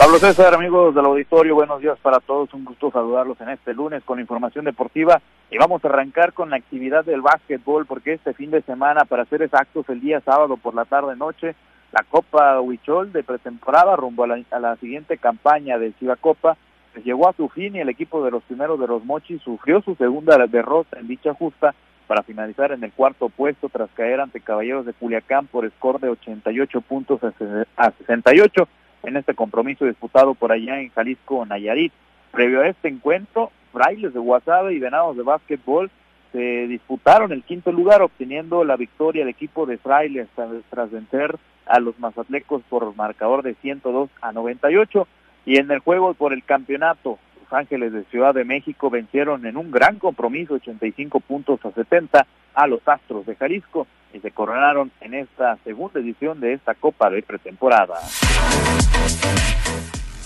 Pablo César, amigos del auditorio, buenos días para todos. Un gusto saludarlos en este lunes con información deportiva. Y vamos a arrancar con la actividad del básquetbol, porque este fin de semana, para ser exactos, el día sábado por la tarde-noche, la Copa Huichol de pretemporada rumbo a la, siguiente campaña de Copa pues llegó a su fin y el equipo de los primeros de los Mochis sufrió su segunda derrota en dicha justa para finalizar en el cuarto puesto tras caer ante Caballeros de Culiacán por score de 88 puntos a 68 en este compromiso disputado por allá en Jalisco, Nayarit. Previo a este encuentro, Frailes de Guasave y Venados de Básquetbol se disputaron el quinto lugar, obteniendo la victoria del equipo de Frailes tras vencer a los mazatlecos por marcador de 102 a 98. Y en el juego por el campeonato, Los Ángeles de Ciudad de México vencieron en un gran compromiso 85 puntos a 70 a los Astros de Jalisco y se coronaron en esta segunda edición de esta Copa de pretemporada.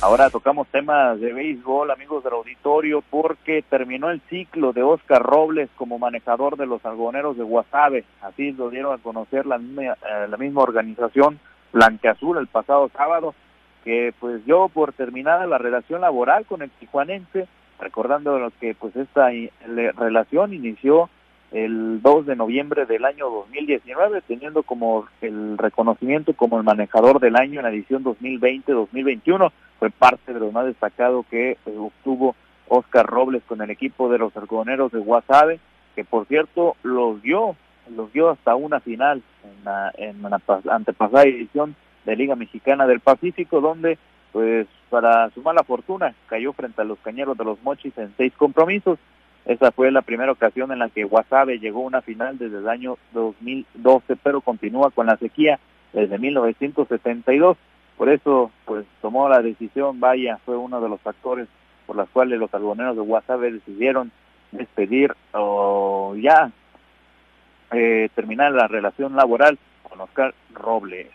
Ahora tocamos temas de béisbol, amigos del auditorio, porque terminó el ciclo de Oscar Robles como manejador de los algoneros de Guasave. Así lo dieron a conocer la misma, eh, la misma organización Blanqueazul el pasado sábado, que pues yo por terminada la relación laboral con el tijuanense, recordando que pues esta relación inició el 2 de noviembre del año 2019, teniendo como el reconocimiento como el manejador del año en la edición 2020-2021. Fue parte de lo más destacado que eh, obtuvo Oscar Robles con el equipo de los argoneros de Guasave, que por cierto los dio, los dio hasta una final en la, en la antepasada edición de Liga Mexicana del Pacífico, donde pues para su mala fortuna cayó frente a los cañeros de los Mochis en seis compromisos esa fue la primera ocasión en la que Guasave llegó a una final desde el año 2012, pero continúa con la sequía desde 1972. Por eso, pues tomó la decisión, vaya, fue uno de los factores por los cuales los algoneros de Guasave decidieron despedir o ya eh, terminar la relación laboral con Oscar Robles.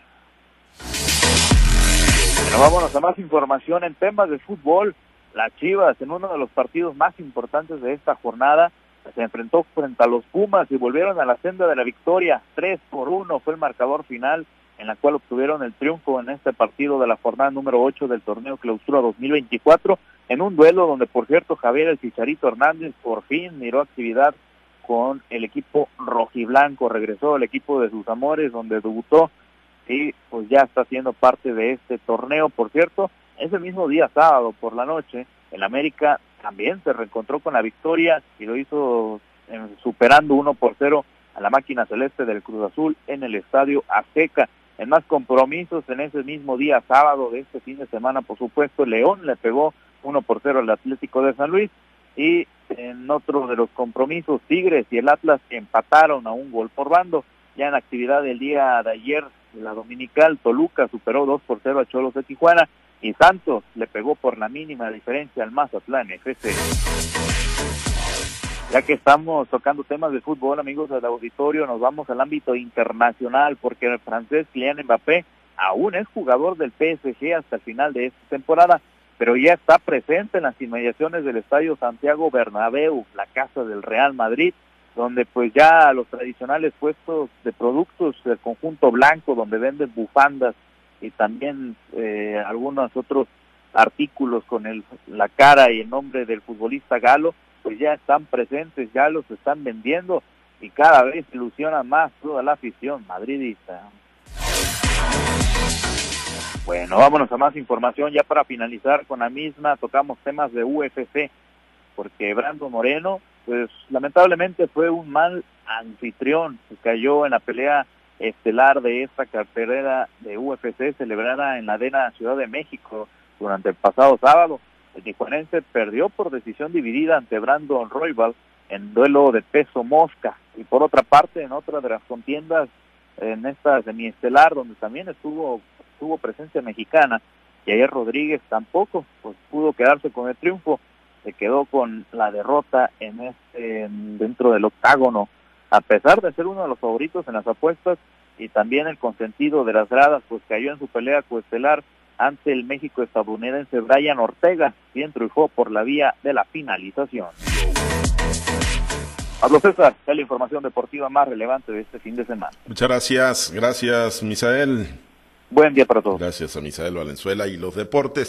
Pero vámonos a más información en temas de fútbol las Chivas en uno de los partidos más importantes de esta jornada se enfrentó frente a los Pumas y volvieron a la senda de la victoria. 3 por 1 fue el marcador final en la cual obtuvieron el triunfo en este partido de la jornada número 8 del torneo Clausura 2024 en un duelo donde por cierto Javier el Chicharito Hernández por fin miró actividad con el equipo rojiblanco, regresó al equipo de sus amores donde debutó y pues ya está siendo parte de este torneo, por cierto, ese mismo día sábado por la noche, el América también se reencontró con la victoria y lo hizo eh, superando uno por cero a la máquina celeste del Cruz Azul en el Estadio Azteca. En más compromisos, en ese mismo día sábado de este fin de semana, por supuesto, León le pegó uno por cero al Atlético de San Luis y en otro de los compromisos, Tigres y el Atlas empataron a un gol por bando. Ya en actividad del día de ayer, la dominical, Toluca superó dos por cero a Cholos de Tijuana y Santos le pegó por la mínima diferencia al Mazatlán FC. Ya que estamos tocando temas de fútbol, amigos del auditorio, nos vamos al ámbito internacional porque el francés Kylian Mbappé aún es jugador del PSG hasta el final de esta temporada, pero ya está presente en las inmediaciones del Estadio Santiago Bernabéu, la casa del Real Madrid, donde pues ya los tradicionales puestos de productos del conjunto blanco, donde venden bufandas y también eh, algunos otros artículos con el, la cara y el nombre del futbolista galo, pues ya están presentes, ya los están vendiendo y cada vez ilusiona más toda la afición madridista. Bueno, vámonos a más información ya para finalizar con la misma, tocamos temas de UFC, porque Brando Moreno, pues lamentablemente fue un mal anfitrión, cayó en la pelea estelar de esta carrera de UFC celebrada en la Arena Ciudad de México durante el pasado sábado. El tijuanense perdió por decisión dividida ante Brandon Roybal en duelo de peso mosca. Y por otra parte, en otra de las contiendas, en esta semiestelar, donde también estuvo, tuvo presencia mexicana, y ayer Rodríguez tampoco pues, pudo quedarse con el triunfo, se quedó con la derrota en este, dentro del octágono a pesar de ser uno de los favoritos en las apuestas y también el consentido de las gradas, pues cayó en su pelea coestelar ante el México estadounidense Brian Ortega, quien triunfó por la vía de la finalización. Pablo César, es la información deportiva más relevante de este fin de semana. Muchas gracias, gracias Misael. Buen día para todos. Gracias a Misael Valenzuela y los deportes.